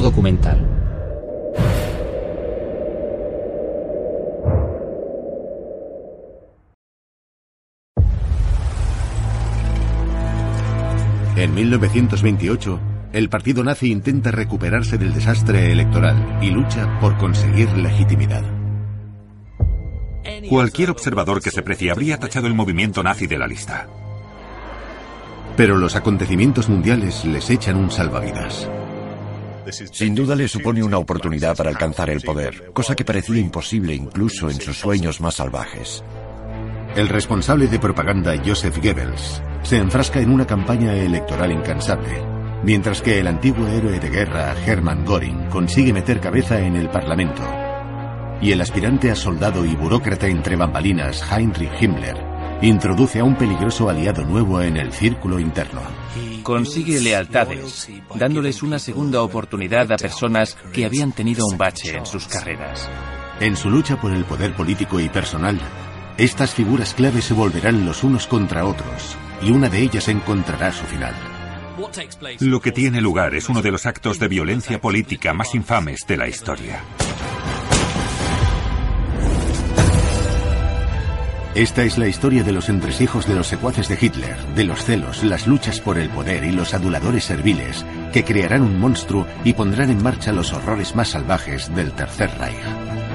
Documental. En 1928, el partido nazi intenta recuperarse del desastre electoral y lucha por conseguir legitimidad. Cualquier observador que se precie habría tachado el movimiento nazi de la lista. Pero los acontecimientos mundiales les echan un salvavidas. Sin duda le supone una oportunidad para alcanzar el poder, cosa que parecía imposible incluso en sus sueños más salvajes. El responsable de propaganda, Joseph Goebbels, se enfrasca en una campaña electoral incansable, mientras que el antiguo héroe de guerra, Hermann Göring, consigue meter cabeza en el Parlamento. Y el aspirante a soldado y burócrata entre bambalinas, Heinrich Himmler, introduce a un peligroso aliado nuevo en el círculo interno. Consigue lealtades, dándoles una segunda oportunidad a personas que habían tenido un bache en sus carreras. En su lucha por el poder político y personal, estas figuras clave se volverán los unos contra otros, y una de ellas encontrará su final. Lo que tiene lugar es uno de los actos de violencia política más infames de la historia. Esta es la historia de los entresijos de los secuaces de Hitler, de los celos, las luchas por el poder y los aduladores serviles que crearán un monstruo y pondrán en marcha los horrores más salvajes del Tercer Reich.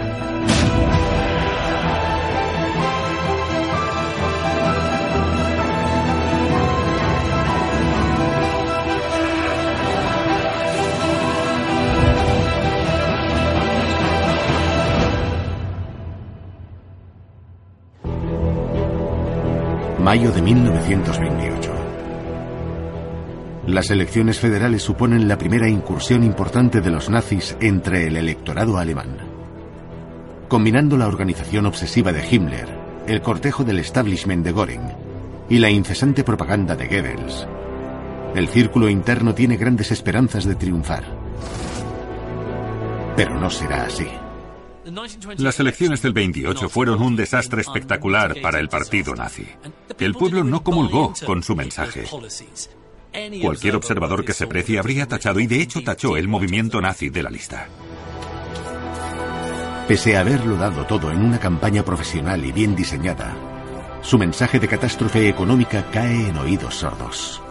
Mayo de 1928. Las elecciones federales suponen la primera incursión importante de los nazis entre el electorado alemán. Combinando la organización obsesiva de Himmler, el cortejo del establishment de Göring y la incesante propaganda de Goebbels, el círculo interno tiene grandes esperanzas de triunfar. Pero no será así. Las elecciones del 28 fueron un desastre espectacular para el partido nazi. El pueblo no comulgó con su mensaje. Cualquier observador que se precie habría tachado y de hecho tachó el movimiento nazi de la lista. Pese a haberlo dado todo en una campaña profesional y bien diseñada, su mensaje de catástrofe económica cae en oídos sordos.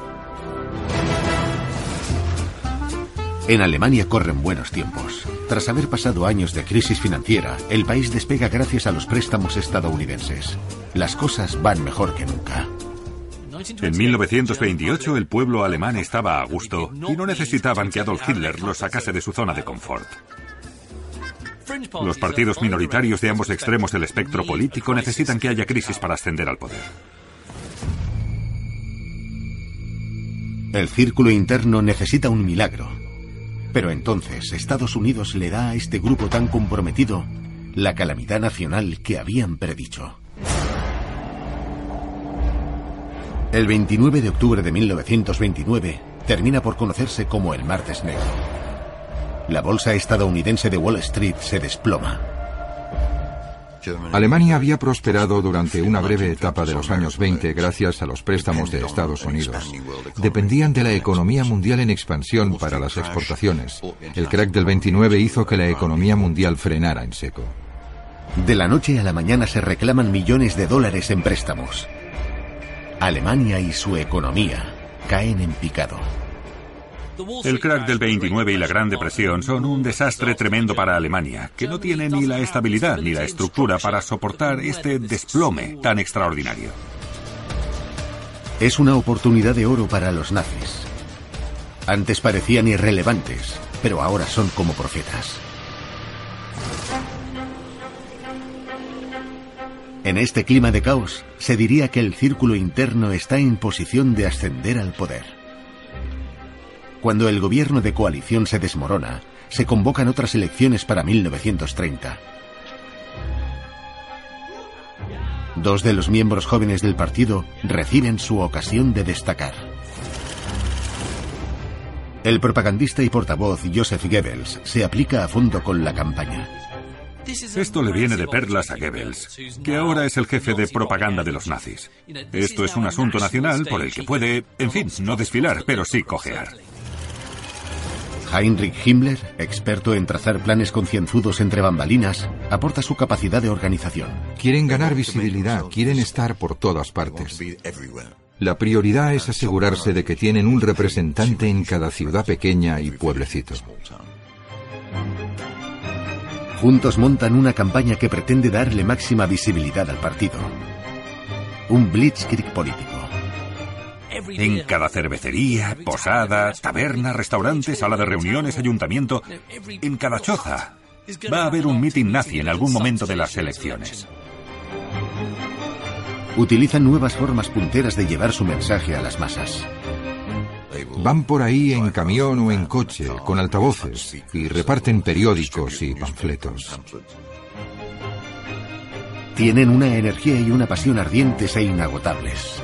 En Alemania corren buenos tiempos. Tras haber pasado años de crisis financiera, el país despega gracias a los préstamos estadounidenses. Las cosas van mejor que nunca. En 1928 el pueblo alemán estaba a gusto y no necesitaban que Adolf Hitler los sacase de su zona de confort. Los partidos minoritarios de ambos extremos del espectro político necesitan que haya crisis para ascender al poder. El círculo interno necesita un milagro. Pero entonces Estados Unidos le da a este grupo tan comprometido la calamidad nacional que habían predicho. El 29 de octubre de 1929 termina por conocerse como el Martes Negro. La bolsa estadounidense de Wall Street se desploma. Alemania había prosperado durante una breve etapa de los años 20 gracias a los préstamos de Estados Unidos. Dependían de la economía mundial en expansión para las exportaciones. El crack del 29 hizo que la economía mundial frenara en seco. De la noche a la mañana se reclaman millones de dólares en préstamos. Alemania y su economía caen en picado. El crack del 29 y la Gran Depresión son un desastre tremendo para Alemania, que no tiene ni la estabilidad ni la estructura para soportar este desplome tan extraordinario. Es una oportunidad de oro para los nazis. Antes parecían irrelevantes, pero ahora son como profetas. En este clima de caos, se diría que el círculo interno está en posición de ascender al poder. Cuando el gobierno de coalición se desmorona, se convocan otras elecciones para 1930. Dos de los miembros jóvenes del partido reciben su ocasión de destacar. El propagandista y portavoz Joseph Goebbels se aplica a fondo con la campaña. Esto le viene de perlas a Goebbels, que ahora es el jefe de propaganda de los nazis. Esto es un asunto nacional por el que puede, en fin, no desfilar, pero sí cojear. Heinrich Himmler, experto en trazar planes concienzudos entre bambalinas, aporta su capacidad de organización. Quieren ganar visibilidad, quieren estar por todas partes. La prioridad es asegurarse de que tienen un representante en cada ciudad pequeña y pueblecito. Juntos montan una campaña que pretende darle máxima visibilidad al partido. Un blitzkrieg político. En cada cervecería, posada, taberna, restaurante, sala de reuniones, ayuntamiento, en cada choza, va a haber un mitin nazi en algún momento de las elecciones. Utilizan nuevas formas punteras de llevar su mensaje a las masas. Van por ahí en camión o en coche, con altavoces, y reparten periódicos y panfletos. Tienen una energía y una pasión ardientes e inagotables.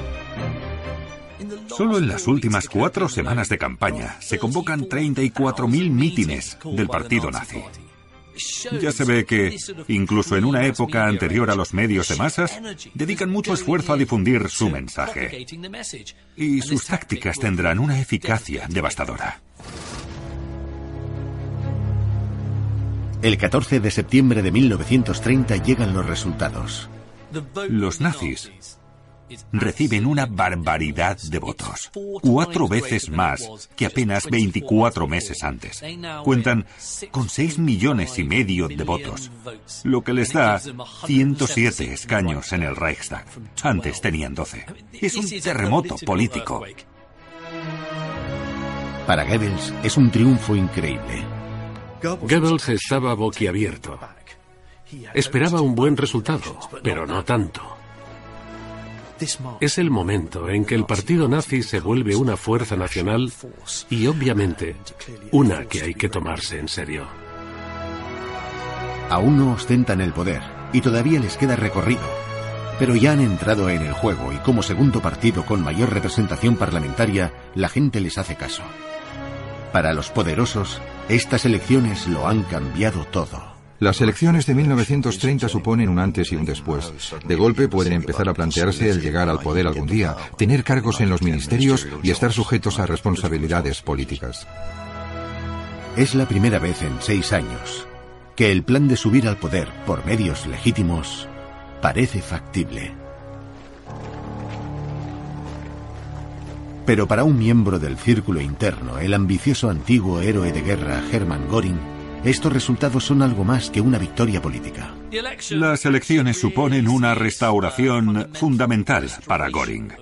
Solo en las últimas cuatro semanas de campaña se convocan 34.000 mítines del partido nazi. Ya se ve que, incluso en una época anterior a los medios de masas, dedican mucho esfuerzo a difundir su mensaje. Y sus tácticas tendrán una eficacia devastadora. El 14 de septiembre de 1930 llegan los resultados. Los nazis reciben una barbaridad de votos, cuatro veces más que apenas 24 meses antes. Cuentan con 6 millones y medio de votos, lo que les da 107 escaños en el Reichstag. Antes tenían 12. Es un terremoto político. Para Goebbels es un triunfo increíble. Goebbels estaba boquiabierto. Esperaba un buen resultado, pero no tanto. Es el momento en que el partido nazi se vuelve una fuerza nacional y obviamente una que hay que tomarse en serio. Aún no ostentan el poder y todavía les queda recorrido, pero ya han entrado en el juego y como segundo partido con mayor representación parlamentaria, la gente les hace caso. Para los poderosos, estas elecciones lo han cambiado todo. Las elecciones de 1930 suponen un antes y un después. De golpe pueden empezar a plantearse el llegar al poder algún día, tener cargos en los ministerios y estar sujetos a responsabilidades políticas. Es la primera vez en seis años que el plan de subir al poder por medios legítimos parece factible. Pero para un miembro del círculo interno, el ambicioso antiguo héroe de guerra Hermann Göring estos resultados son algo más que una victoria política. Las elecciones suponen una restauración fundamental para Göring.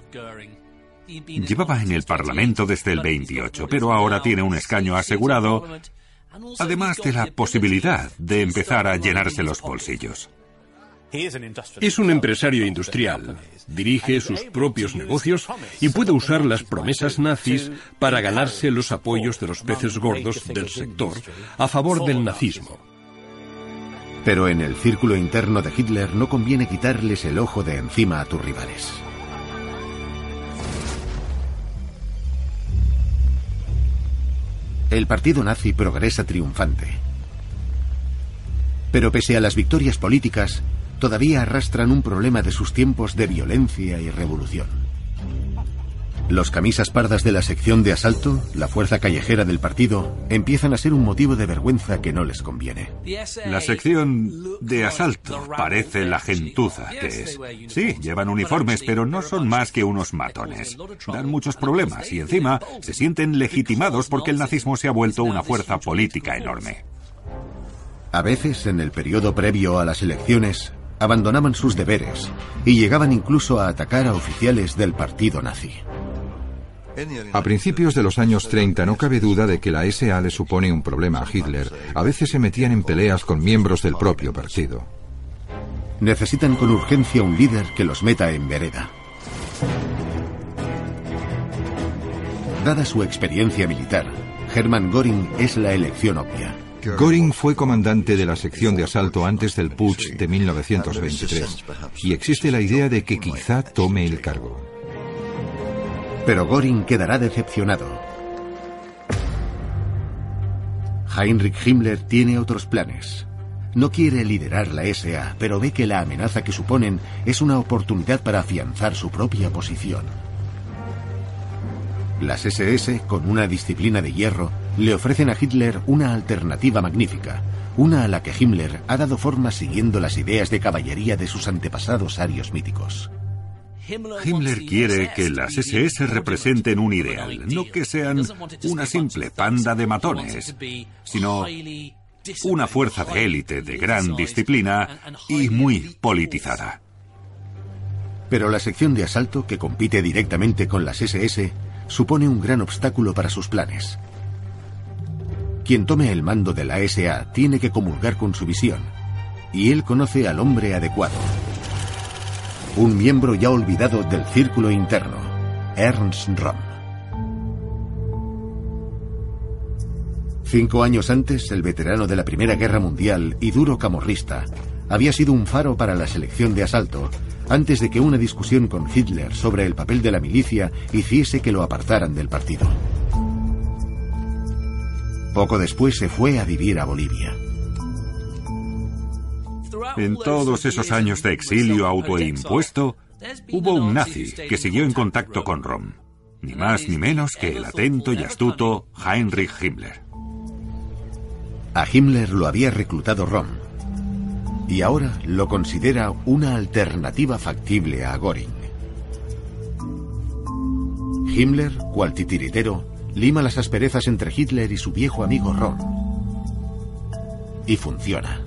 Llevaba en el Parlamento desde el 28, pero ahora tiene un escaño asegurado, además de la posibilidad de empezar a llenarse los bolsillos. Es un empresario industrial, dirige sus propios negocios y puede usar las promesas nazis para ganarse los apoyos de los peces gordos del sector a favor del nazismo. Pero en el círculo interno de Hitler no conviene quitarles el ojo de encima a tus rivales. El partido nazi progresa triunfante. Pero pese a las victorias políticas, todavía arrastran un problema de sus tiempos de violencia y revolución. Los camisas pardas de la sección de asalto, la fuerza callejera del partido, empiezan a ser un motivo de vergüenza que no les conviene. La sección de asalto parece la gentuza que es. Sí, llevan uniformes, pero no son más que unos matones. Dan muchos problemas y encima se sienten legitimados porque el nazismo se ha vuelto una fuerza política enorme. A veces, en el periodo previo a las elecciones, abandonaban sus deberes y llegaban incluso a atacar a oficiales del partido nazi. A principios de los años 30 no cabe duda de que la SA le supone un problema a Hitler. A veces se metían en peleas con miembros del propio partido. Necesitan con urgencia un líder que los meta en vereda. Dada su experiencia militar, Hermann Göring es la elección obvia. Göring fue comandante de la sección de asalto antes del putsch de 1923 y existe la idea de que quizá tome el cargo. Pero Göring quedará decepcionado. Heinrich Himmler tiene otros planes. No quiere liderar la SA, pero ve que la amenaza que suponen es una oportunidad para afianzar su propia posición. Las SS, con una disciplina de hierro, le ofrecen a Hitler una alternativa magnífica, una a la que Himmler ha dado forma siguiendo las ideas de caballería de sus antepasados arios míticos. Himmler quiere que las SS representen un ideal, no que sean una simple panda de matones, sino una fuerza de élite de gran disciplina y muy politizada. Pero la sección de asalto, que compite directamente con las SS, supone un gran obstáculo para sus planes. Quien tome el mando de la SA tiene que comulgar con su visión, y él conoce al hombre adecuado un miembro ya olvidado del círculo interno, Ernst Röhm. Cinco años antes, el veterano de la Primera Guerra Mundial y duro camorrista había sido un faro para la selección de asalto antes de que una discusión con Hitler sobre el papel de la milicia hiciese que lo apartaran del partido. Poco después se fue a vivir a Bolivia. En todos esos años de exilio autoimpuesto, hubo un nazi que siguió en contacto con Rom. Ni más ni menos que el atento y astuto Heinrich Himmler. A Himmler lo había reclutado Rom. Y ahora lo considera una alternativa factible a Göring. Himmler, cual titiritero, lima las asperezas entre Hitler y su viejo amigo Rom. Y funciona.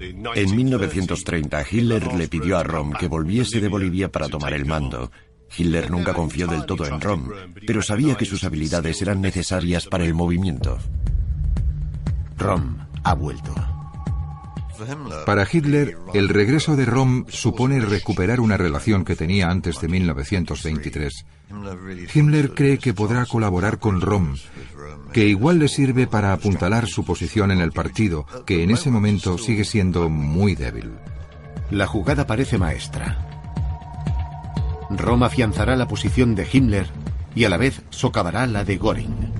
En 1930, Hitler le pidió a Rom que volviese de Bolivia para tomar el mando. Hitler nunca confió del todo en Rom, pero sabía que sus habilidades eran necesarias para el movimiento. Rom ha vuelto. Para Hitler, el regreso de Rom supone recuperar una relación que tenía antes de 1923. Himmler cree que podrá colaborar con Rom, que igual le sirve para apuntalar su posición en el partido, que en ese momento sigue siendo muy débil. La jugada parece maestra. Roma afianzará la posición de Himmler y a la vez socavará la de Göring.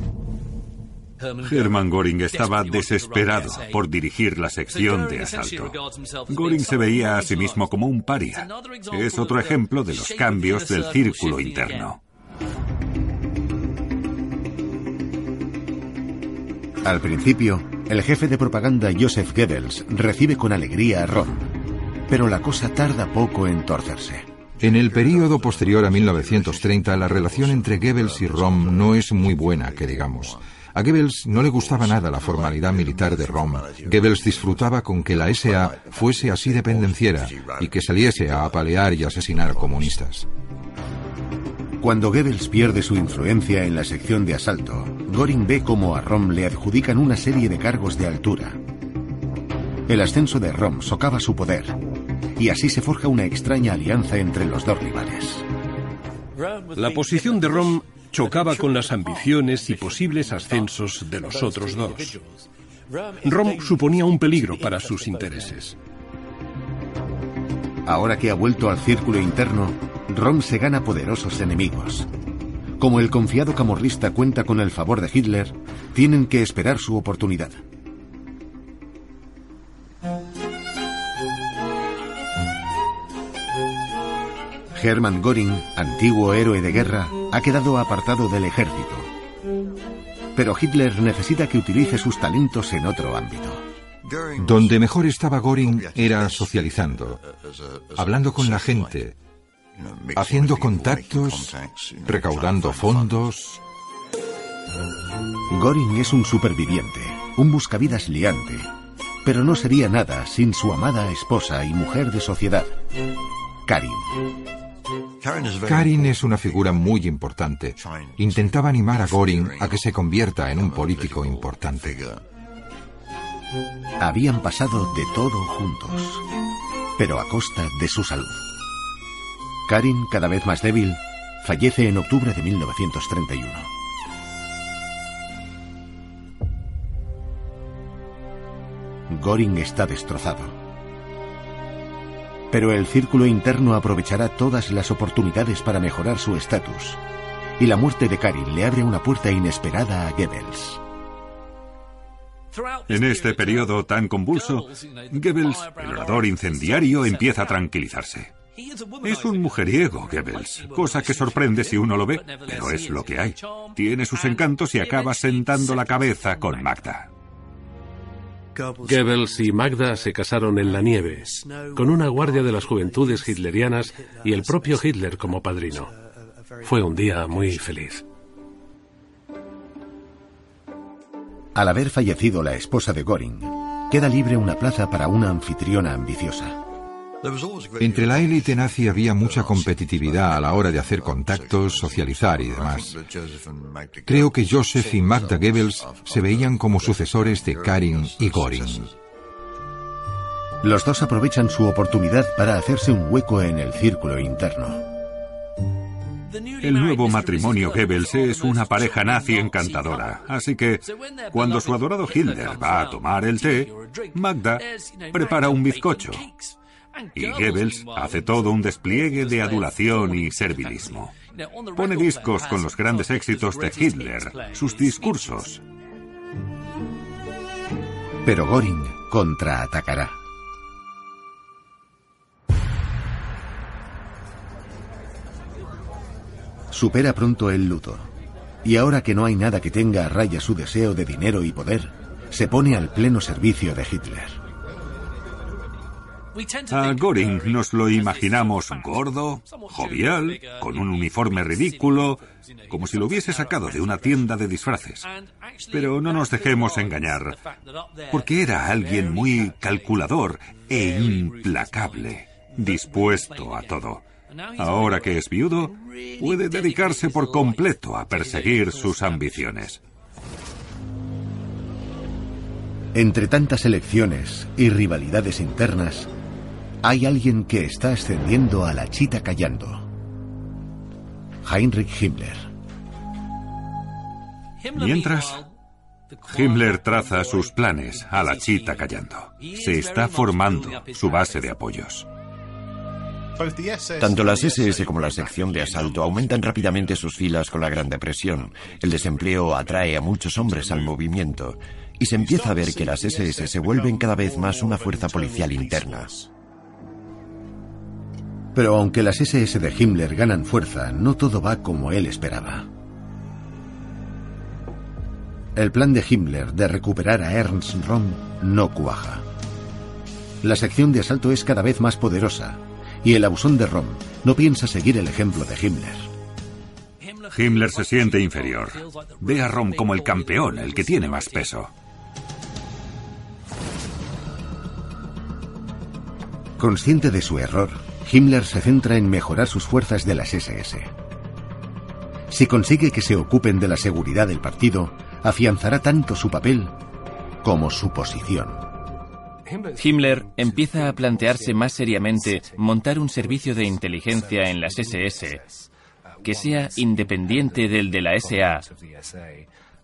Hermann Göring estaba desesperado por dirigir la sección de asalto. Göring se veía a sí mismo como un paria. Es otro ejemplo de los cambios del círculo interno. Al principio, el jefe de propaganda Joseph Goebbels recibe con alegría a Rom, pero la cosa tarda poco en torcerse. En el período posterior a 1930, la relación entre Goebbels y Rom no es muy buena, que digamos. A Goebbels no le gustaba nada la formalidad militar de Rom. Goebbels disfrutaba con que la SA fuese así dependenciera y que saliese a apalear y asesinar comunistas. Cuando Goebbels pierde su influencia en la sección de asalto, Göring ve cómo a Rom le adjudican una serie de cargos de altura. El ascenso de Rom socava su poder, y así se forja una extraña alianza entre los dos rivales. La posición de Rom chocaba con las ambiciones y posibles ascensos de los otros dos. Rom suponía un peligro para sus intereses. Ahora que ha vuelto al círculo interno, Rom se gana poderosos enemigos. Como el confiado camorrista cuenta con el favor de Hitler, tienen que esperar su oportunidad. Hermann Göring, antiguo héroe de guerra, ha quedado apartado del ejército. Pero Hitler necesita que utilice sus talentos en otro ámbito. Donde mejor estaba Göring era socializando, hablando con la gente, haciendo contactos, recaudando fondos. Göring es un superviviente, un buscavidas liante, pero no sería nada sin su amada esposa y mujer de sociedad, Karin. Karin es una figura muy importante. Intentaba animar a Göring a que se convierta en un político importante. Habían pasado de todo juntos, pero a costa de su salud. Karin, cada vez más débil, fallece en octubre de 1931. Göring está destrozado. Pero el círculo interno aprovechará todas las oportunidades para mejorar su estatus. Y la muerte de Karin le abre una puerta inesperada a Goebbels. En este periodo tan convulso, Goebbels, el orador incendiario, empieza a tranquilizarse. Es un mujeriego, Goebbels, cosa que sorprende si uno lo ve, pero es lo que hay. Tiene sus encantos y acaba sentando la cabeza con Magda. Goebbels y Magda se casaron en la nieve, con una guardia de las juventudes hitlerianas y el propio Hitler como padrino. Fue un día muy feliz. Al haber fallecido la esposa de Göring, queda libre una plaza para una anfitriona ambiciosa. Entre la élite nazi había mucha competitividad a la hora de hacer contactos, socializar y demás. Creo que Joseph y Magda Goebbels se veían como sucesores de Karin y Göring. Los dos aprovechan su oportunidad para hacerse un hueco en el círculo interno. El nuevo matrimonio Goebbels es una pareja nazi encantadora, así que cuando su adorado Hitler va a tomar el té, Magda prepara un bizcocho y Goebbels hace todo un despliegue de adulación y servilismo. Pone discos con los grandes éxitos de Hitler, sus discursos. Pero Göring contraatacará. Supera pronto el luto. Y ahora que no hay nada que tenga a raya su deseo de dinero y poder, se pone al pleno servicio de Hitler. A Göring nos lo imaginamos gordo, jovial, con un uniforme ridículo, como si lo hubiese sacado de una tienda de disfraces. Pero no nos dejemos engañar, porque era alguien muy calculador e implacable, dispuesto a todo. Ahora que es viudo, puede dedicarse por completo a perseguir sus ambiciones. Entre tantas elecciones y rivalidades internas, hay alguien que está ascendiendo a la chita callando. Heinrich Himmler. Mientras, Himmler traza sus planes a la chita callando. Se está formando su base de apoyos. Tanto las SS como la sección de asalto aumentan rápidamente sus filas con la Gran Depresión. El desempleo atrae a muchos hombres al movimiento y se empieza a ver que las SS se vuelven cada vez más una fuerza policial interna. Pero aunque las SS de Himmler ganan fuerza, no todo va como él esperaba. El plan de Himmler de recuperar a Ernst Röhm no cuaja. La sección de asalto es cada vez más poderosa y el abusón de Röhm no piensa seguir el ejemplo de Himmler. Himmler se siente inferior. Ve a Röhm como el campeón, el que tiene más peso. Consciente de su error, Himmler se centra en mejorar sus fuerzas de las SS. Si consigue que se ocupen de la seguridad del partido, afianzará tanto su papel como su posición. Himmler empieza a plantearse más seriamente montar un servicio de inteligencia en las SS que sea independiente del de la SA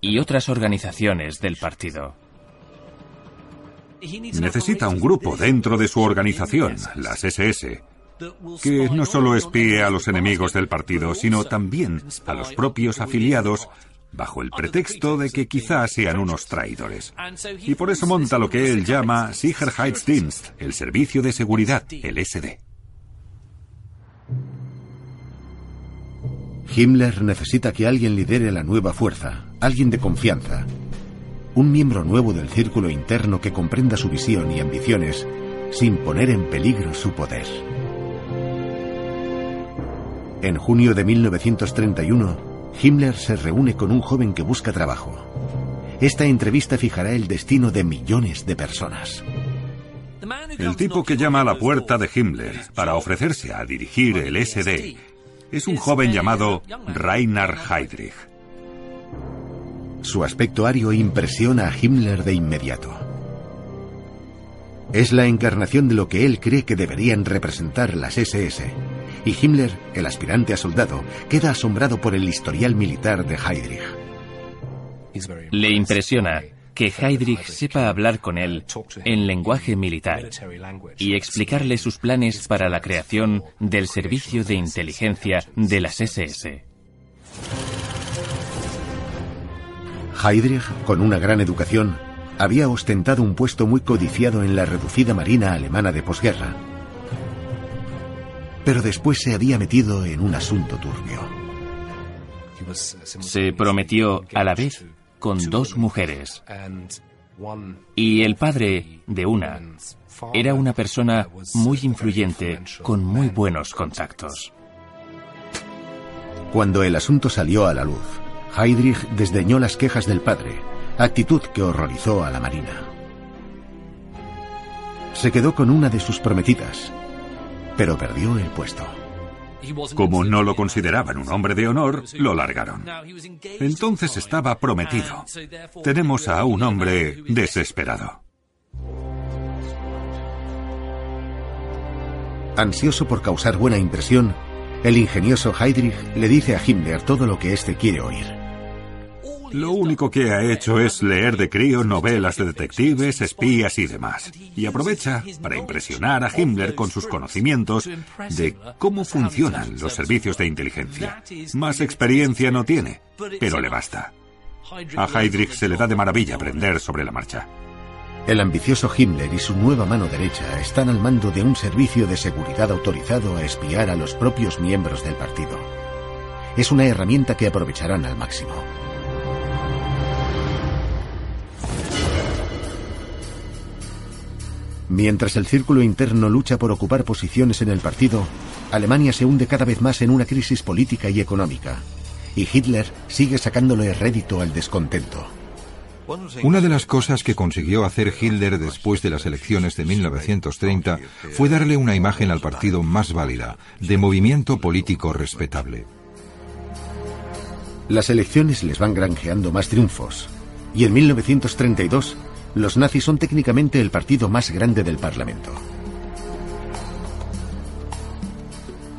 y otras organizaciones del partido. Necesita un grupo dentro de su organización, las SS, que no solo espíe a los enemigos del partido, sino también a los propios afiliados bajo el pretexto de que quizás sean unos traidores. Y por eso monta lo que él llama Sicherheitsdienst, el servicio de seguridad, el SD. Himmler necesita que alguien lidere la nueva fuerza, alguien de confianza, un miembro nuevo del círculo interno que comprenda su visión y ambiciones sin poner en peligro su poder. En junio de 1931, Himmler se reúne con un joven que busca trabajo. Esta entrevista fijará el destino de millones de personas. El tipo que llama a la puerta de Himmler para ofrecerse a dirigir el SD es un joven llamado Reinhard Heydrich. Su aspecto ario impresiona a Himmler de inmediato. Es la encarnación de lo que él cree que deberían representar las SS y Himmler, el aspirante a soldado, queda asombrado por el historial militar de Heydrich. Le impresiona que Heydrich sepa hablar con él en lenguaje militar y explicarle sus planes para la creación del servicio de inteligencia de las SS. Heydrich, con una gran educación, había ostentado un puesto muy codiciado en la reducida marina alemana de posguerra pero después se había metido en un asunto turbio. Se prometió a la vez con dos mujeres. Y el padre de una era una persona muy influyente con muy buenos contactos. Cuando el asunto salió a la luz, Heydrich desdeñó las quejas del padre, actitud que horrorizó a la marina. Se quedó con una de sus prometidas, pero perdió el puesto. Como no lo consideraban un hombre de honor, lo largaron. Entonces estaba prometido. Tenemos a un hombre desesperado. Ansioso por causar buena impresión, el ingenioso Heydrich le dice a Himmler todo lo que éste quiere oír. Lo único que ha hecho es leer de crío novelas de detectives, espías y demás. Y aprovecha para impresionar a Himmler con sus conocimientos de cómo funcionan los servicios de inteligencia. Más experiencia no tiene, pero le basta. A Heydrich se le da de maravilla aprender sobre la marcha. El ambicioso Himmler y su nueva mano derecha están al mando de un servicio de seguridad autorizado a espiar a los propios miembros del partido. Es una herramienta que aprovecharán al máximo. Mientras el círculo interno lucha por ocupar posiciones en el partido, Alemania se hunde cada vez más en una crisis política y económica, y Hitler sigue sacándole rédito al descontento. Una de las cosas que consiguió hacer Hitler después de las elecciones de 1930 fue darle una imagen al partido más válida, de movimiento político respetable. Las elecciones les van granjeando más triunfos, y en 1932 los nazis son técnicamente el partido más grande del Parlamento.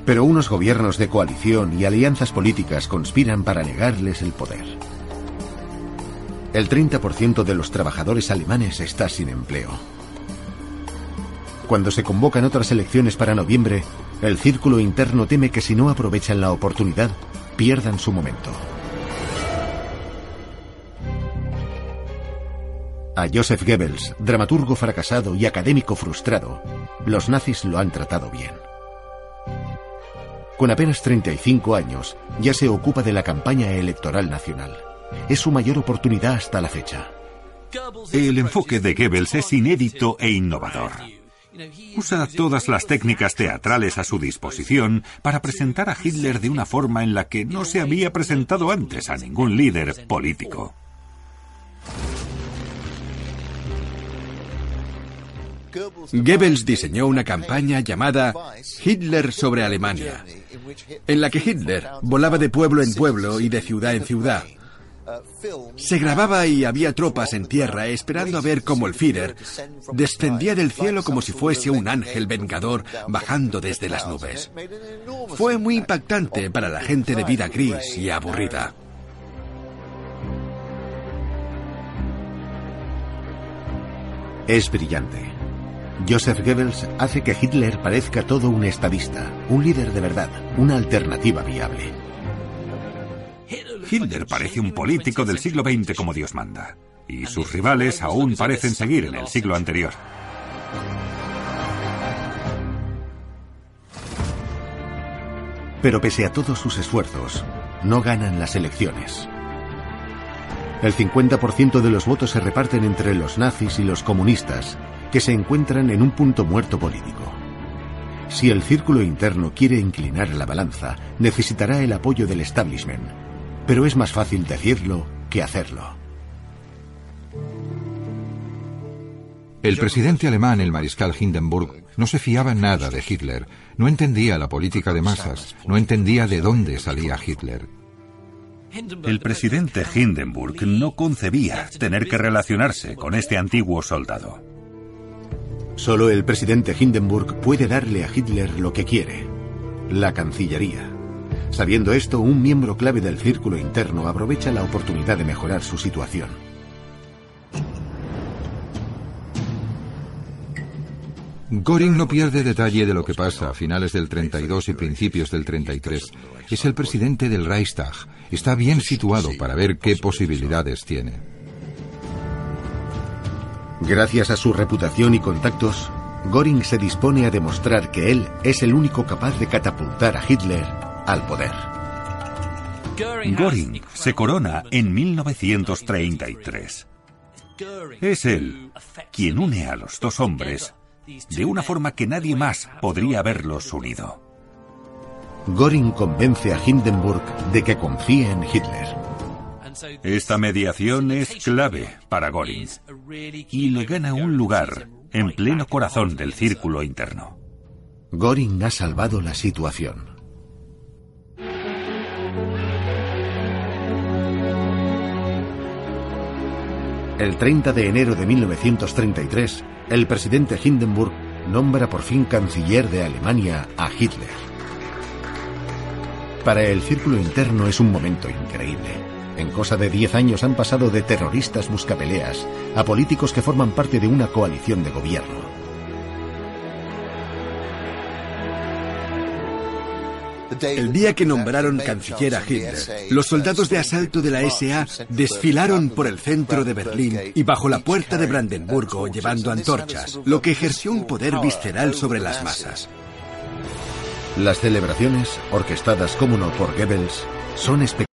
Pero unos gobiernos de coalición y alianzas políticas conspiran para negarles el poder. El 30% de los trabajadores alemanes está sin empleo. Cuando se convocan otras elecciones para noviembre, el círculo interno teme que si no aprovechan la oportunidad, pierdan su momento. A Joseph Goebbels, dramaturgo fracasado y académico frustrado, los nazis lo han tratado bien. Con apenas 35 años, ya se ocupa de la campaña electoral nacional. Es su mayor oportunidad hasta la fecha. El enfoque de Goebbels es inédito e innovador. Usa todas las técnicas teatrales a su disposición para presentar a Hitler de una forma en la que no se había presentado antes a ningún líder político. Goebbels diseñó una campaña llamada Hitler sobre Alemania, en la que Hitler volaba de pueblo en pueblo y de ciudad en ciudad. Se grababa y había tropas en tierra esperando a ver cómo el Führer descendía del cielo como si fuese un ángel vengador bajando desde las nubes. Fue muy impactante para la gente de vida gris y aburrida. Es brillante. Joseph Goebbels hace que Hitler parezca todo un estadista, un líder de verdad, una alternativa viable. Hitler parece un político del siglo XX como Dios manda, y sus rivales aún parecen seguir en el siglo anterior. Pero pese a todos sus esfuerzos, no ganan las elecciones. El 50% de los votos se reparten entre los nazis y los comunistas, que se encuentran en un punto muerto político. Si el círculo interno quiere inclinar la balanza, necesitará el apoyo del establishment. Pero es más fácil decirlo que hacerlo. El presidente alemán, el mariscal Hindenburg, no se fiaba nada de Hitler, no entendía la política de masas, no entendía de dónde salía Hitler. El presidente Hindenburg no concebía tener que relacionarse con este antiguo soldado. Solo el presidente Hindenburg puede darle a Hitler lo que quiere, la Cancillería. Sabiendo esto, un miembro clave del círculo interno aprovecha la oportunidad de mejorar su situación. Göring no pierde detalle de lo que pasa a finales del 32 y principios del 33. Es el presidente del Reichstag. Está bien situado para ver qué posibilidades tiene. Gracias a su reputación y contactos, Göring se dispone a demostrar que él es el único capaz de catapultar a Hitler al poder. Göring se corona en 1933. Es él quien une a los dos hombres de una forma que nadie más podría haberlos unido. Göring convence a Hindenburg de que confíe en Hitler. Esta mediación es clave para Göring y le gana un lugar en pleno corazón del círculo interno. Göring ha salvado la situación. El 30 de enero de 1933, el presidente Hindenburg nombra por fin canciller de Alemania a Hitler. Para el círculo interno es un momento increíble. En cosa de 10 años han pasado de terroristas buscapeleas a políticos que forman parte de una coalición de gobierno. El día que nombraron canciller a Hitler, los soldados de asalto de la SA desfilaron por el centro de Berlín y bajo la puerta de Brandenburgo llevando antorchas, lo que ejerció un poder visceral sobre las masas. Las celebraciones, orquestadas como no por Goebbels, son espectaculares.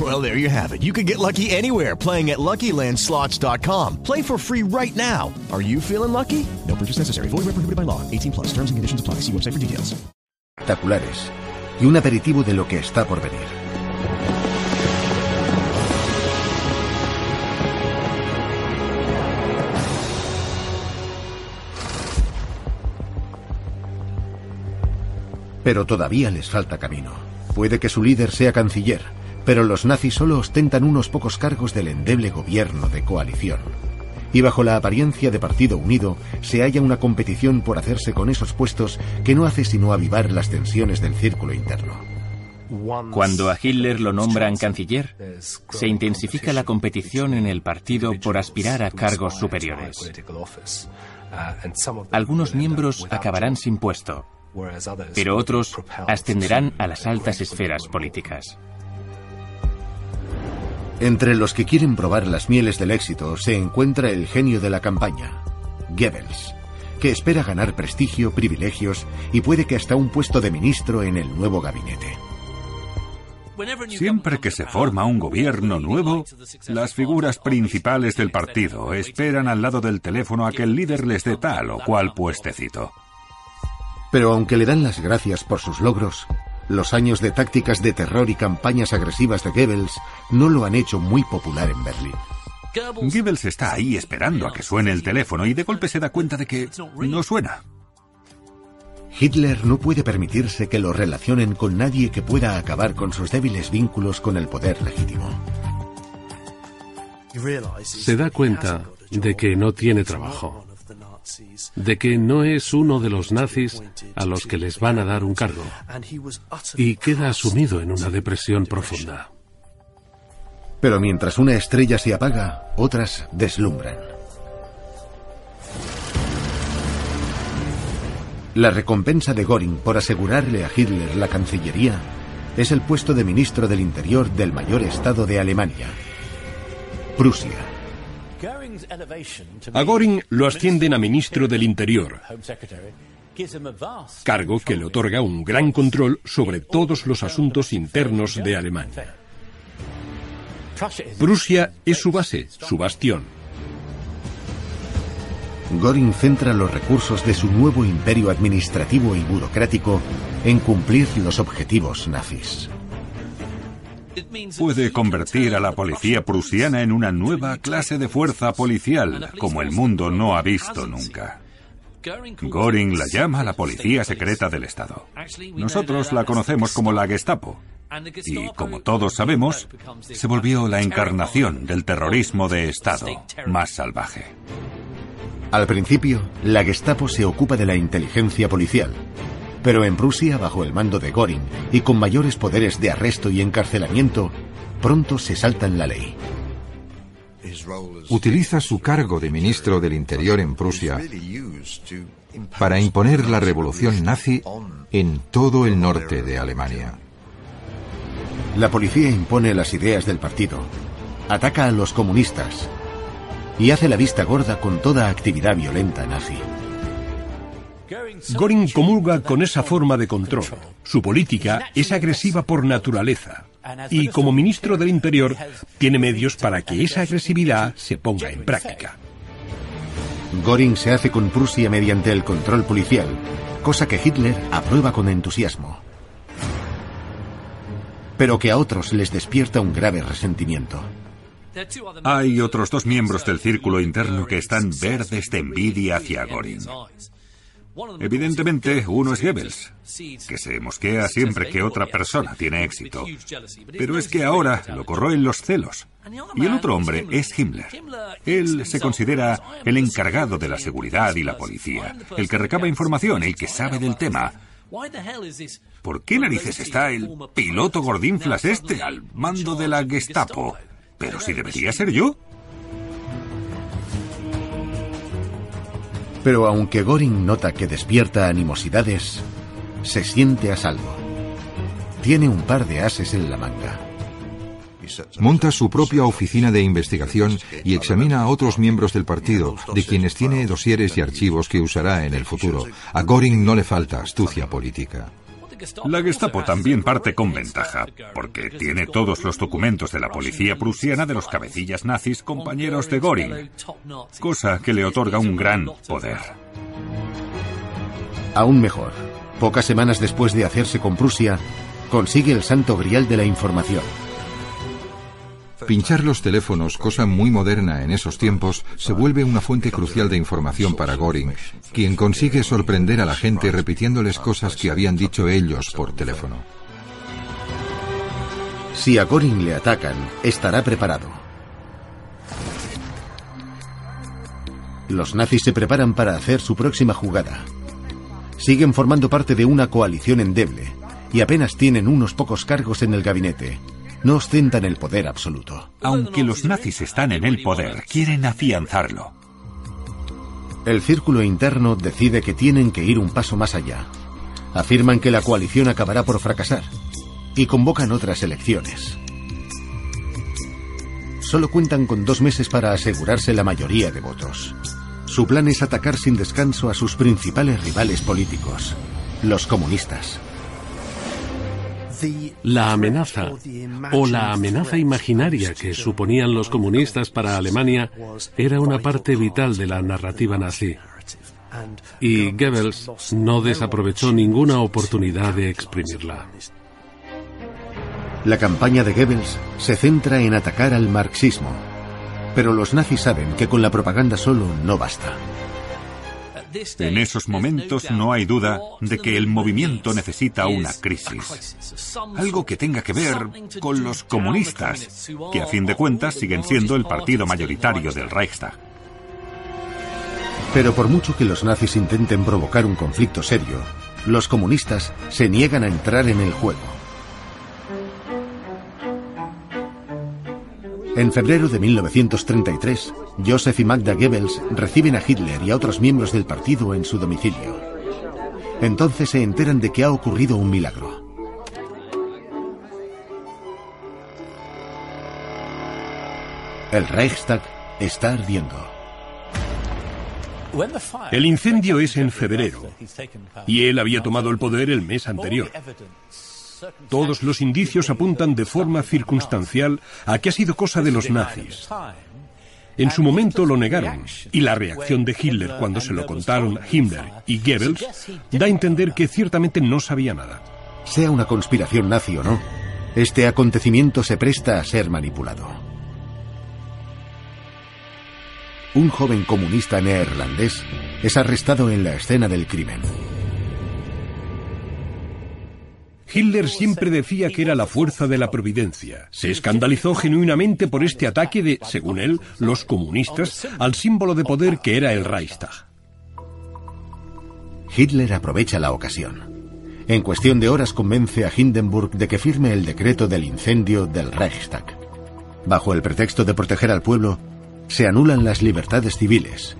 Well, there you have it. You can get lucky anywhere playing at LuckyLandSlots.com. Play for free right now. Are you feeling lucky? No purchase necessary. Void where prohibited by law. 18 plus. Terms and conditions apply. See website for details. Espectaculares y un aperitivo de lo que está por venir. Pero todavía les falta camino. Puede que su líder sea canciller, pero los nazis solo ostentan unos pocos cargos del endeble gobierno de coalición. Y bajo la apariencia de Partido Unido se halla una competición por hacerse con esos puestos que no hace sino avivar las tensiones del círculo interno. Cuando a Hitler lo nombran canciller, se intensifica la competición en el partido por aspirar a cargos superiores. Algunos miembros acabarán sin puesto, pero otros ascenderán a las altas esferas políticas. Entre los que quieren probar las mieles del éxito se encuentra el genio de la campaña, Goebbels, que espera ganar prestigio, privilegios y puede que hasta un puesto de ministro en el nuevo gabinete. Siempre que se forma un gobierno nuevo, las figuras principales del partido esperan al lado del teléfono a que el líder les dé tal o cual puestecito. Pero aunque le dan las gracias por sus logros, los años de tácticas de terror y campañas agresivas de Goebbels no lo han hecho muy popular en Berlín. Goebbels está ahí esperando a que suene el teléfono y de golpe se da cuenta de que no suena. Hitler no puede permitirse que lo relacionen con nadie que pueda acabar con sus débiles vínculos con el poder legítimo. Se da cuenta de que no tiene trabajo, de que no es uno de los nazis a los que les van a dar un cargo, y queda sumido en una depresión profunda. Pero mientras una estrella se apaga, otras deslumbran. La recompensa de Göring por asegurarle a Hitler la Cancillería es el puesto de ministro del Interior del mayor Estado de Alemania, Prusia. A Göring lo ascienden a ministro del Interior, cargo que le otorga un gran control sobre todos los asuntos internos de Alemania. Prusia es su base, su bastión. Göring centra los recursos de su nuevo imperio administrativo y burocrático en cumplir los objetivos nazis. Puede convertir a la policía prusiana en una nueva clase de fuerza policial, como el mundo no ha visto nunca. Göring la llama la policía secreta del Estado. Nosotros la conocemos como la Gestapo. Y como todos sabemos, se volvió la encarnación del terrorismo de Estado más salvaje. Al principio, la Gestapo se ocupa de la inteligencia policial, pero en Prusia, bajo el mando de Göring y con mayores poderes de arresto y encarcelamiento, pronto se saltan la ley. Utiliza su cargo de ministro del Interior en Prusia para imponer la revolución nazi en todo el norte de Alemania. La policía impone las ideas del partido, ataca a los comunistas y hace la vista gorda con toda actividad violenta nazi. Göring comulga con esa forma de control. Su política es agresiva por naturaleza. Y como ministro del Interior, tiene medios para que esa agresividad se ponga en práctica. Göring se hace con Prusia mediante el control policial, cosa que Hitler aprueba con entusiasmo. Pero que a otros les despierta un grave resentimiento. Hay otros dos miembros del círculo interno que están verdes de envidia hacia Göring. Evidentemente, uno es Goebbels, que se mosquea siempre que otra persona tiene éxito. Pero es que ahora lo corroen los celos. Y el otro hombre es Himmler. Él se considera el encargado de la seguridad y la policía, el que recaba información, el que sabe del tema. ¿Por qué narices está el piloto gordinflas este al mando de la Gestapo? Pero si debería ser yo. Pero aunque Goring nota que despierta animosidades, se siente a salvo. Tiene un par de ases en la manga. Monta su propia oficina de investigación y examina a otros miembros del partido, de quienes tiene dosieres y archivos que usará en el futuro. A Goring no le falta astucia política. La Gestapo también parte con ventaja, porque tiene todos los documentos de la policía prusiana de los cabecillas nazis compañeros de Göring, cosa que le otorga un gran poder. Aún mejor, pocas semanas después de hacerse con Prusia, consigue el santo grial de la información. Pinchar los teléfonos, cosa muy moderna en esos tiempos, se vuelve una fuente crucial de información para Göring, quien consigue sorprender a la gente repitiéndoles cosas que habían dicho ellos por teléfono. Si a Göring le atacan, estará preparado. Los nazis se preparan para hacer su próxima jugada. Siguen formando parte de una coalición endeble y apenas tienen unos pocos cargos en el gabinete, no ostentan el poder absoluto. Aunque los nazis están en el poder, quieren afianzarlo. El círculo interno decide que tienen que ir un paso más allá. Afirman que la coalición acabará por fracasar y convocan otras elecciones. Solo cuentan con dos meses para asegurarse la mayoría de votos. Su plan es atacar sin descanso a sus principales rivales políticos, los comunistas. La amenaza o la amenaza imaginaria que suponían los comunistas para Alemania era una parte vital de la narrativa nazi. Y Goebbels no desaprovechó ninguna oportunidad de exprimirla. La campaña de Goebbels se centra en atacar al marxismo, pero los nazis saben que con la propaganda solo no basta. En esos momentos no hay duda de que el movimiento necesita una crisis. Algo que tenga que ver con los comunistas, que a fin de cuentas siguen siendo el partido mayoritario del Reichstag. Pero por mucho que los nazis intenten provocar un conflicto serio, los comunistas se niegan a entrar en el juego. En febrero de 1933, Joseph y Magda Goebbels reciben a Hitler y a otros miembros del partido en su domicilio. Entonces se enteran de que ha ocurrido un milagro. El Reichstag está ardiendo. El incendio es en febrero y él había tomado el poder el mes anterior. Todos los indicios apuntan de forma circunstancial a que ha sido cosa de los nazis. En su momento lo negaron, y la reacción de Hitler cuando se lo contaron Himmler y Goebbels da a entender que ciertamente no sabía nada. Sea una conspiración nazi o no, este acontecimiento se presta a ser manipulado. Un joven comunista neerlandés es arrestado en la escena del crimen. Hitler siempre decía que era la fuerza de la providencia. Se escandalizó genuinamente por este ataque de, según él, los comunistas al símbolo de poder que era el Reichstag. Hitler aprovecha la ocasión. En cuestión de horas convence a Hindenburg de que firme el decreto del incendio del Reichstag. Bajo el pretexto de proteger al pueblo, se anulan las libertades civiles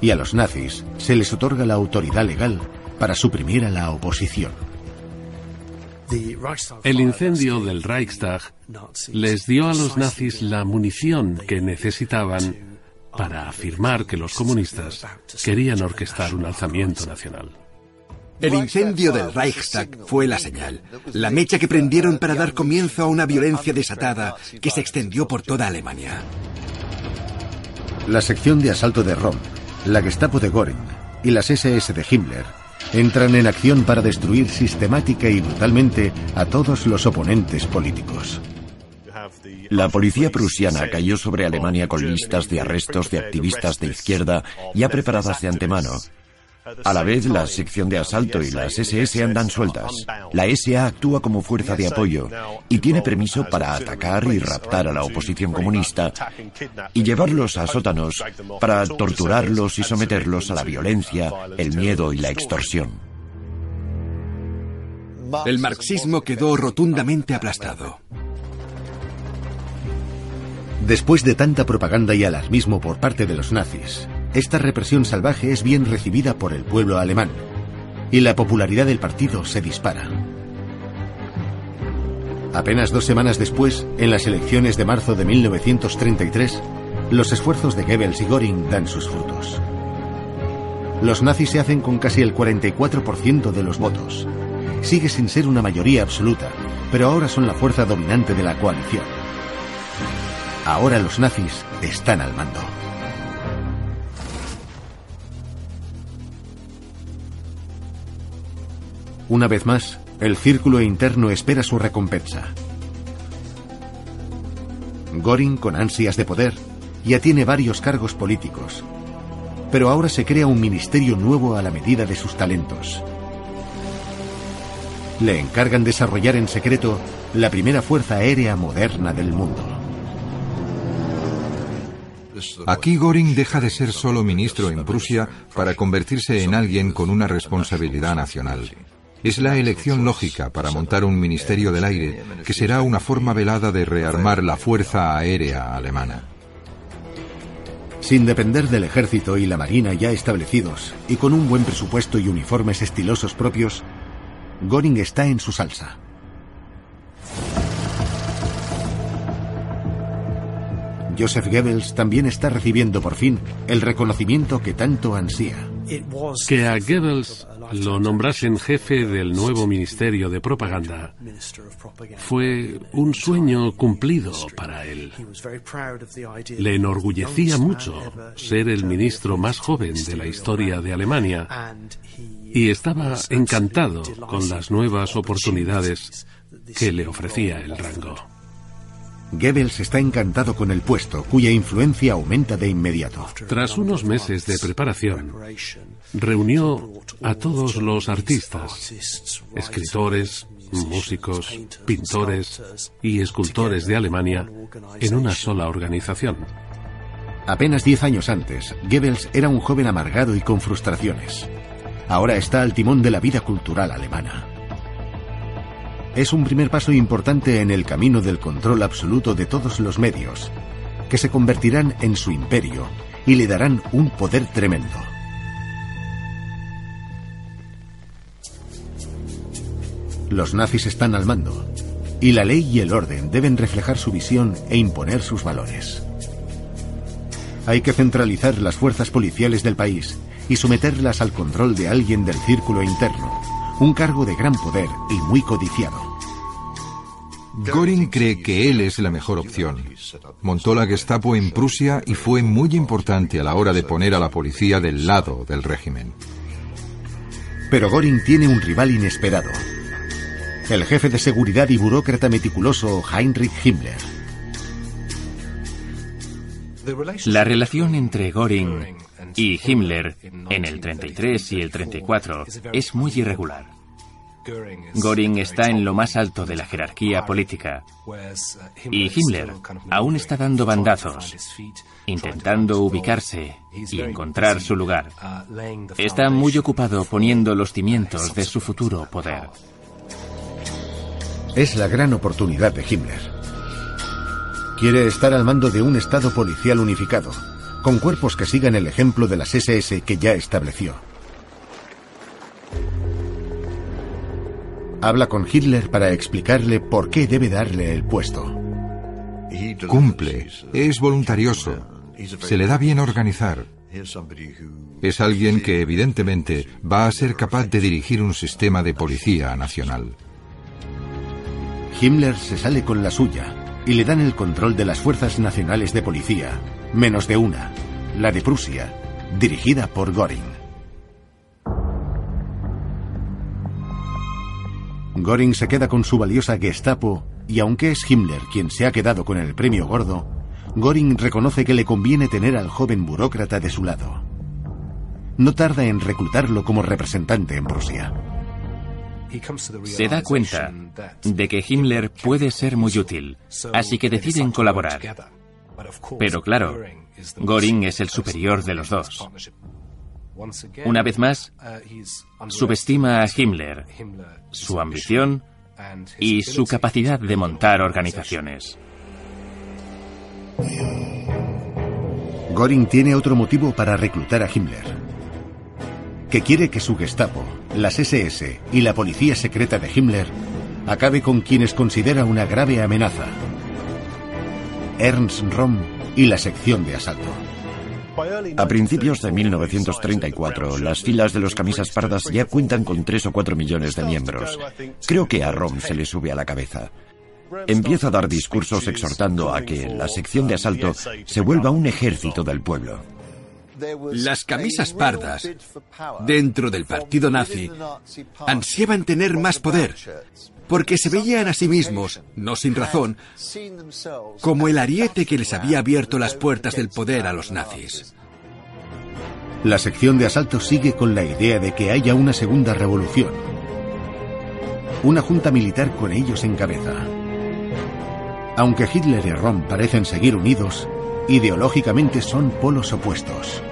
y a los nazis se les otorga la autoridad legal para suprimir a la oposición. El incendio del Reichstag les dio a los nazis la munición que necesitaban para afirmar que los comunistas querían orquestar un alzamiento nacional. El incendio del Reichstag fue la señal, la mecha que prendieron para dar comienzo a una violencia desatada que se extendió por toda Alemania. La sección de asalto de Rom, la Gestapo de Göring y las SS de Himmler entran en acción para destruir sistemática y brutalmente a todos los oponentes políticos. La policía prusiana cayó sobre Alemania con listas de arrestos de activistas de izquierda ya preparadas de antemano. A la vez, la sección de asalto y las SS andan sueltas. La SA actúa como fuerza de apoyo y tiene permiso para atacar y raptar a la oposición comunista y llevarlos a sótanos para torturarlos y someterlos a la violencia, el miedo y la extorsión. El marxismo quedó rotundamente aplastado. Después de tanta propaganda y alarmismo por parte de los nazis, esta represión salvaje es bien recibida por el pueblo alemán y la popularidad del partido se dispara. Apenas dos semanas después, en las elecciones de marzo de 1933, los esfuerzos de Goebbels y Göring dan sus frutos. Los nazis se hacen con casi el 44% de los votos. Sigue sin ser una mayoría absoluta, pero ahora son la fuerza dominante de la coalición. Ahora los nazis están al mando. Una vez más, el círculo interno espera su recompensa. Göring, con ansias de poder, ya tiene varios cargos políticos, pero ahora se crea un ministerio nuevo a la medida de sus talentos. Le encargan desarrollar en secreto la primera fuerza aérea moderna del mundo. Aquí Göring deja de ser solo ministro en Prusia para convertirse en alguien con una responsabilidad nacional. Es la elección lógica para montar un ministerio del aire que será una forma velada de rearmar la fuerza aérea alemana. Sin depender del ejército y la marina ya establecidos y con un buen presupuesto y uniformes estilosos propios, Göring está en su salsa. Joseph Goebbels también está recibiendo por fin el reconocimiento que tanto ansía. Que a Goebbels lo nombrasen jefe del nuevo Ministerio de Propaganda fue un sueño cumplido para él. Le enorgullecía mucho ser el ministro más joven de la historia de Alemania y estaba encantado con las nuevas oportunidades que le ofrecía el rango. Goebbels está encantado con el puesto, cuya influencia aumenta de inmediato. Tras unos meses de preparación, reunió a todos los artistas, escritores, músicos, pintores y escultores de Alemania en una sola organización. Apenas diez años antes, Goebbels era un joven amargado y con frustraciones. Ahora está al timón de la vida cultural alemana es un primer paso importante en el camino del control absoluto de todos los medios, que se convertirán en su imperio y le darán un poder tremendo. Los nazis están al mando, y la ley y el orden deben reflejar su visión e imponer sus valores. Hay que centralizar las fuerzas policiales del país y someterlas al control de alguien del círculo interno, un cargo de gran poder y muy codiciado. Göring cree que él es la mejor opción. Montó la Gestapo en Prusia y fue muy importante a la hora de poner a la policía del lado del régimen. Pero Göring tiene un rival inesperado. El jefe de seguridad y burócrata meticuloso Heinrich Himmler. La relación entre Göring y Himmler en el 33 y el 34 es muy irregular. Göring está en lo más alto de la jerarquía política y Himmler aún está dando bandazos, intentando ubicarse y encontrar su lugar. Está muy ocupado poniendo los cimientos de su futuro poder. Es la gran oportunidad de Himmler. Quiere estar al mando de un Estado policial unificado, con cuerpos que sigan el ejemplo de las SS que ya estableció. Habla con Hitler para explicarle por qué debe darle el puesto. Cumple, es voluntarioso, se le da bien organizar. Es alguien que evidentemente va a ser capaz de dirigir un sistema de policía nacional. Himmler se sale con la suya y le dan el control de las fuerzas nacionales de policía, menos de una, la de Prusia, dirigida por Göring. Göring se queda con su valiosa Gestapo y aunque es Himmler quien se ha quedado con el premio gordo, Göring reconoce que le conviene tener al joven burócrata de su lado. no tarda en reclutarlo como representante en Prusia. Se da cuenta de que Himmler puede ser muy útil, así que deciden colaborar. Pero claro, Göring es el superior de los dos. Una vez más, subestima a Himmler, su ambición y su capacidad de montar organizaciones. Göring tiene otro motivo para reclutar a Himmler que quiere que su Gestapo, las SS y la policía secreta de Himmler acabe con quienes considera una grave amenaza. Ernst Röhm y la sección de asalto. A principios de 1934, las filas de los camisas pardas ya cuentan con 3 o 4 millones de miembros. Creo que a Rom se le sube a la cabeza. Empieza a dar discursos exhortando a que la sección de asalto se vuelva un ejército del pueblo. Las camisas pardas dentro del partido nazi ansiaban tener más poder, porque se veían a sí mismos, no sin razón, como el ariete que les había abierto las puertas del poder a los nazis. La sección de asalto sigue con la idea de que haya una segunda revolución. Una junta militar con ellos en cabeza. Aunque Hitler y Rom parecen seguir unidos, ideológicamente son polos opuestos.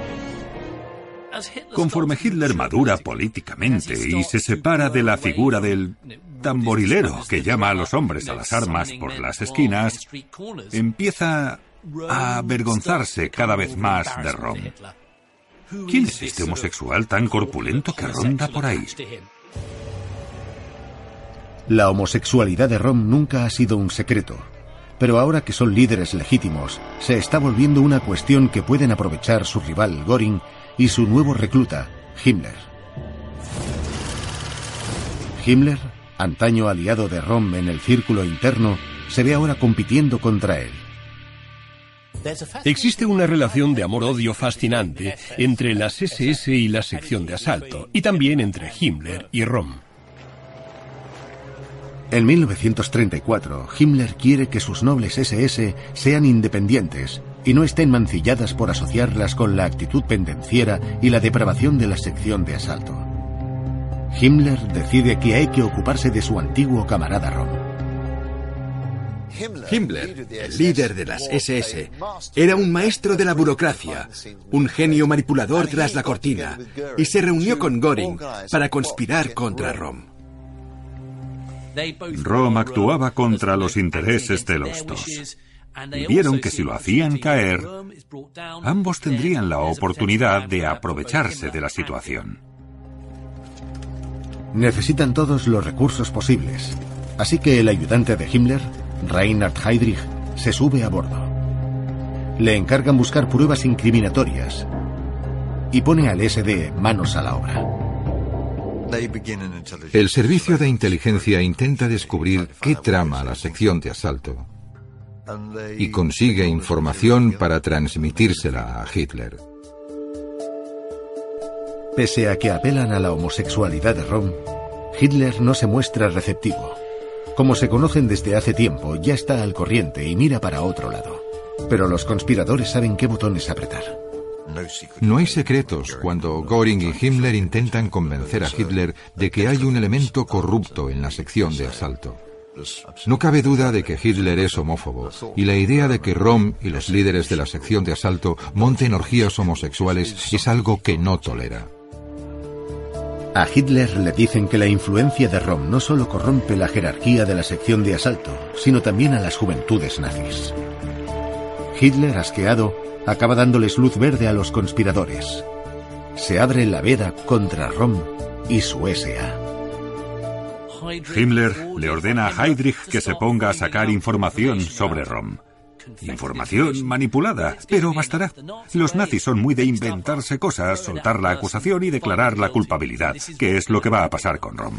Conforme Hitler madura políticamente y se separa de la figura del tamborilero que llama a los hombres a las armas por las esquinas, empieza a avergonzarse cada vez más de Rom. ¿Quién es este homosexual tan corpulento que ronda por ahí? La homosexualidad de Rom nunca ha sido un secreto, pero ahora que son líderes legítimos, se está volviendo una cuestión que pueden aprovechar su rival Göring y su nuevo recluta, Himmler. Himmler, antaño aliado de Rom en el círculo interno, se ve ahora compitiendo contra él. Existe una relación de amor-odio fascinante entre las SS y la sección de asalto, y también entre Himmler y Rom. En 1934, Himmler quiere que sus nobles SS sean independientes y no estén mancilladas por asociarlas con la actitud pendenciera y la depravación de la sección de asalto. Himmler decide que hay que ocuparse de su antiguo camarada Rom. Himmler, el líder de las SS, era un maestro de la burocracia, un genio manipulador tras la cortina, y se reunió con Göring para conspirar contra Rom. Rom actuaba contra los intereses de los dos. Vieron que si lo hacían caer, ambos tendrían la oportunidad de aprovecharse de la situación. Necesitan todos los recursos posibles, así que el ayudante de Himmler, Reinhard Heydrich, se sube a bordo. Le encargan buscar pruebas incriminatorias y pone al SD manos a la obra. El servicio de inteligencia intenta descubrir qué trama la sección de asalto y consigue información para transmitírsela a Hitler. Pese a que apelan a la homosexualidad de Rom, Hitler no se muestra receptivo. Como se conocen desde hace tiempo, ya está al corriente y mira para otro lado. Pero los conspiradores saben qué botones apretar. No hay secretos cuando Göring y Himmler intentan convencer a Hitler de que hay un elemento corrupto en la sección de asalto. No cabe duda de que Hitler es homófobo y la idea de que Rom y los líderes de la sección de asalto monten orgías homosexuales es algo que no tolera. A Hitler le dicen que la influencia de Rom no solo corrompe la jerarquía de la sección de asalto, sino también a las juventudes nazis. Hitler, asqueado, acaba dándoles luz verde a los conspiradores. Se abre la veda contra Rom y su SA. Himmler le ordena a Heydrich que se ponga a sacar información sobre Rom. Información manipulada, pero bastará. Los nazis son muy de inventarse cosas, soltar la acusación y declarar la culpabilidad, que es lo que va a pasar con Rom.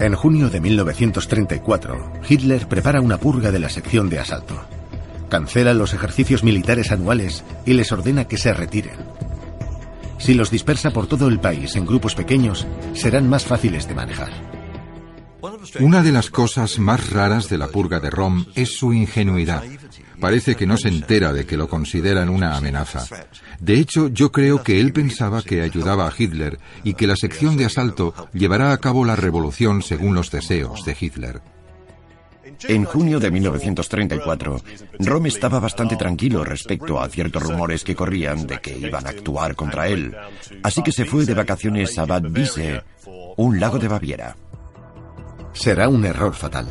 En junio de 1934, Hitler prepara una purga de la sección de asalto. Cancela los ejercicios militares anuales y les ordena que se retiren. Si los dispersa por todo el país en grupos pequeños, serán más fáciles de manejar. Una de las cosas más raras de la purga de Rom es su ingenuidad. Parece que no se entera de que lo consideran una amenaza. De hecho, yo creo que él pensaba que ayudaba a Hitler y que la sección de asalto llevará a cabo la revolución según los deseos de Hitler. En junio de 1934, Rom estaba bastante tranquilo respecto a ciertos rumores que corrían de que iban a actuar contra él, así que se fue de vacaciones a Bad Wiese, un lago de Baviera. Será un error fatal.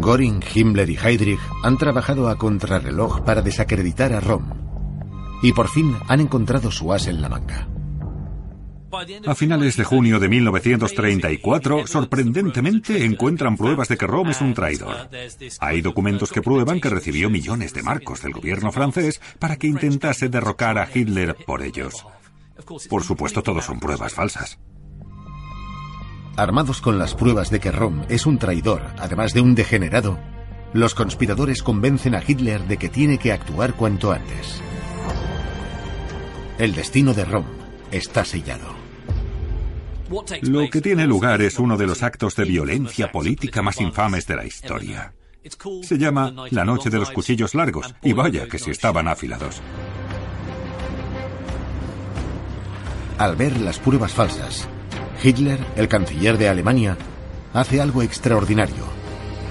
Göring, Himmler y Heydrich han trabajado a contrarreloj para desacreditar a Rom. Y por fin han encontrado su as en la manga. A finales de junio de 1934, sorprendentemente, encuentran pruebas de que Rom es un traidor. Hay documentos que prueban que recibió millones de marcos del gobierno francés para que intentase derrocar a Hitler por ellos. Por supuesto, todo son pruebas falsas. Armados con las pruebas de que Rom es un traidor, además de un degenerado, los conspiradores convencen a Hitler de que tiene que actuar cuanto antes. El destino de Rom está sellado. Lo que tiene lugar es uno de los actos de violencia política más infames de la historia. Se llama la Noche de los Cuchillos Largos, y vaya que si estaban afilados. Al ver las pruebas falsas, Hitler, el canciller de Alemania, hace algo extraordinario,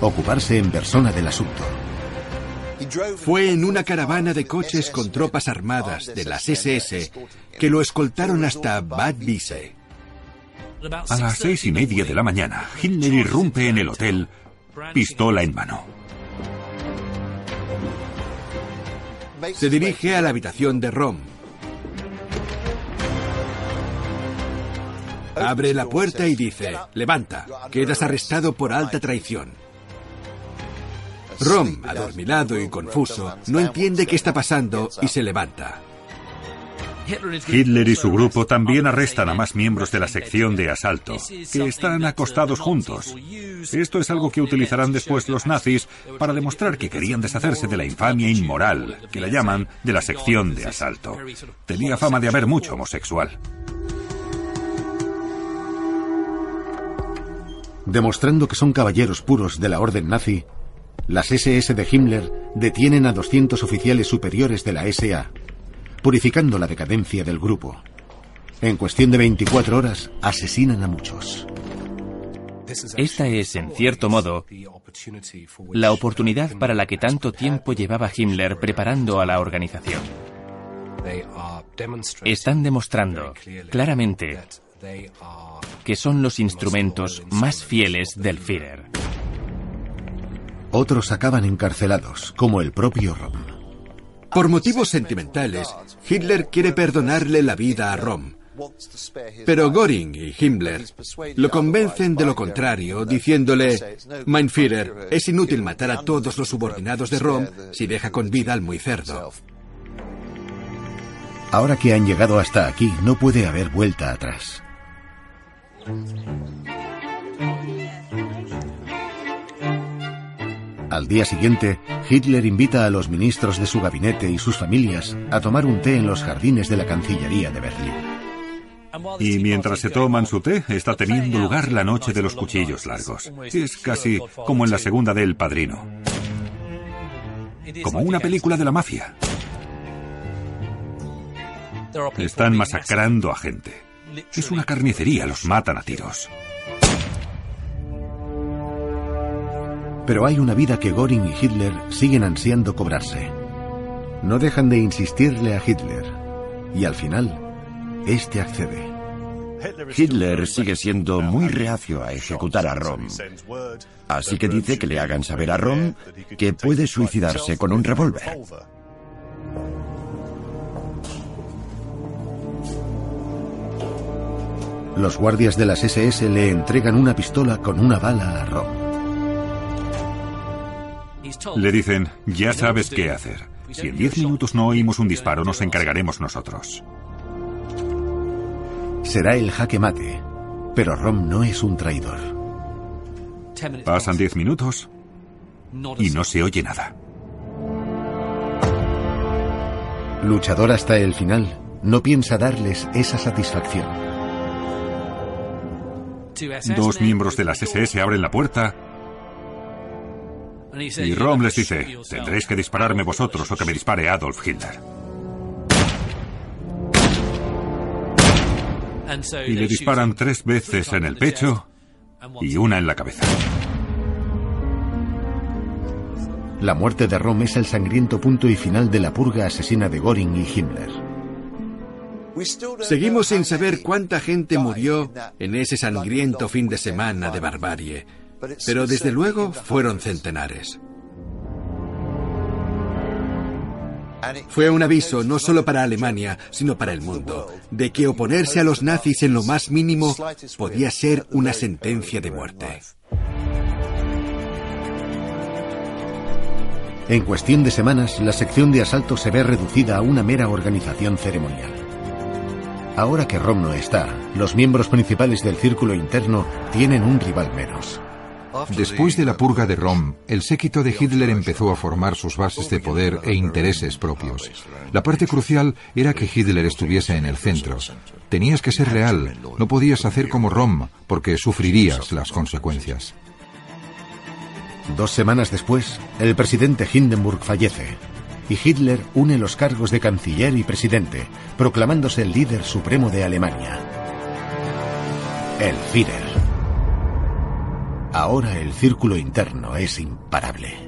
ocuparse en persona del asunto. Fue en una caravana de coches con tropas armadas de las SS que lo escoltaron hasta Bad Wiese. A las seis y media de la mañana, Hitler irrumpe en el hotel, pistola en mano. Se dirige a la habitación de Rom. Abre la puerta y dice, levanta, quedas arrestado por alta traición. Rom, adormilado y confuso, no entiende qué está pasando y se levanta. Hitler y su grupo también arrestan a más miembros de la sección de asalto, que están acostados juntos. Esto es algo que utilizarán después los nazis para demostrar que querían deshacerse de la infamia inmoral, que la llaman de la sección de asalto. Tenía fama de haber mucho homosexual. Demostrando que son caballeros puros de la orden nazi, las SS de Himmler detienen a 200 oficiales superiores de la SA, purificando la decadencia del grupo. En cuestión de 24 horas, asesinan a muchos. Esta es, en cierto modo, la oportunidad para la que tanto tiempo llevaba Himmler preparando a la organización. Están demostrando claramente que son los instrumentos más fieles del Führer. Otros acaban encarcelados, como el propio Rom. Por motivos sentimentales, Hitler quiere perdonarle la vida a Rom. Pero Göring y Himmler lo convencen de lo contrario, diciéndole, Mein Führer, es inútil matar a todos los subordinados de Rom si deja con vida al muy cerdo. Ahora que han llegado hasta aquí, no puede haber vuelta atrás. Al día siguiente, Hitler invita a los ministros de su gabinete y sus familias a tomar un té en los jardines de la Cancillería de Berlín. Y mientras se toman su té, está teniendo lugar la noche de los cuchillos largos. Es casi como en la segunda de El Padrino. Como una película de la mafia. Están masacrando a gente. Es una carnicería, los matan a tiros. Pero hay una vida que Göring y Hitler siguen ansiando cobrarse. No dejan de insistirle a Hitler. Y al final, este accede. Hitler sigue siendo muy reacio a ejecutar a Rom. Así que dice que le hagan saber a Rom que puede suicidarse con un revólver. Los guardias de las SS le entregan una pistola con una bala a Rom. Le dicen, ya sabes qué hacer. Si en diez minutos no oímos un disparo, nos encargaremos nosotros. Será el jaque mate, pero Rom no es un traidor. Pasan diez minutos y no se oye nada. Luchador hasta el final, no piensa darles esa satisfacción. Dos miembros de las SS abren la puerta y Rom les dice, tendréis que dispararme vosotros o que me dispare Adolf Hitler. Y le disparan tres veces en el pecho y una en la cabeza. La muerte de Rom es el sangriento punto y final de la purga asesina de Göring y Himmler. Seguimos sin saber cuánta gente murió en ese sangriento fin de semana de barbarie, pero desde luego fueron centenares. Fue un aviso no solo para Alemania, sino para el mundo, de que oponerse a los nazis en lo más mínimo podía ser una sentencia de muerte. En cuestión de semanas, la sección de asalto se ve reducida a una mera organización ceremonial. Ahora que Rom no está, los miembros principales del círculo interno tienen un rival menos. Después de la purga de Rom, el séquito de Hitler empezó a formar sus bases de poder e intereses propios. La parte crucial era que Hitler estuviese en el centro. Tenías que ser real, no podías hacer como Rom, porque sufrirías las consecuencias. Dos semanas después, el presidente Hindenburg fallece y Hitler une los cargos de canciller y presidente, proclamándose el líder supremo de Alemania. El Führer. Ahora el círculo interno es imparable.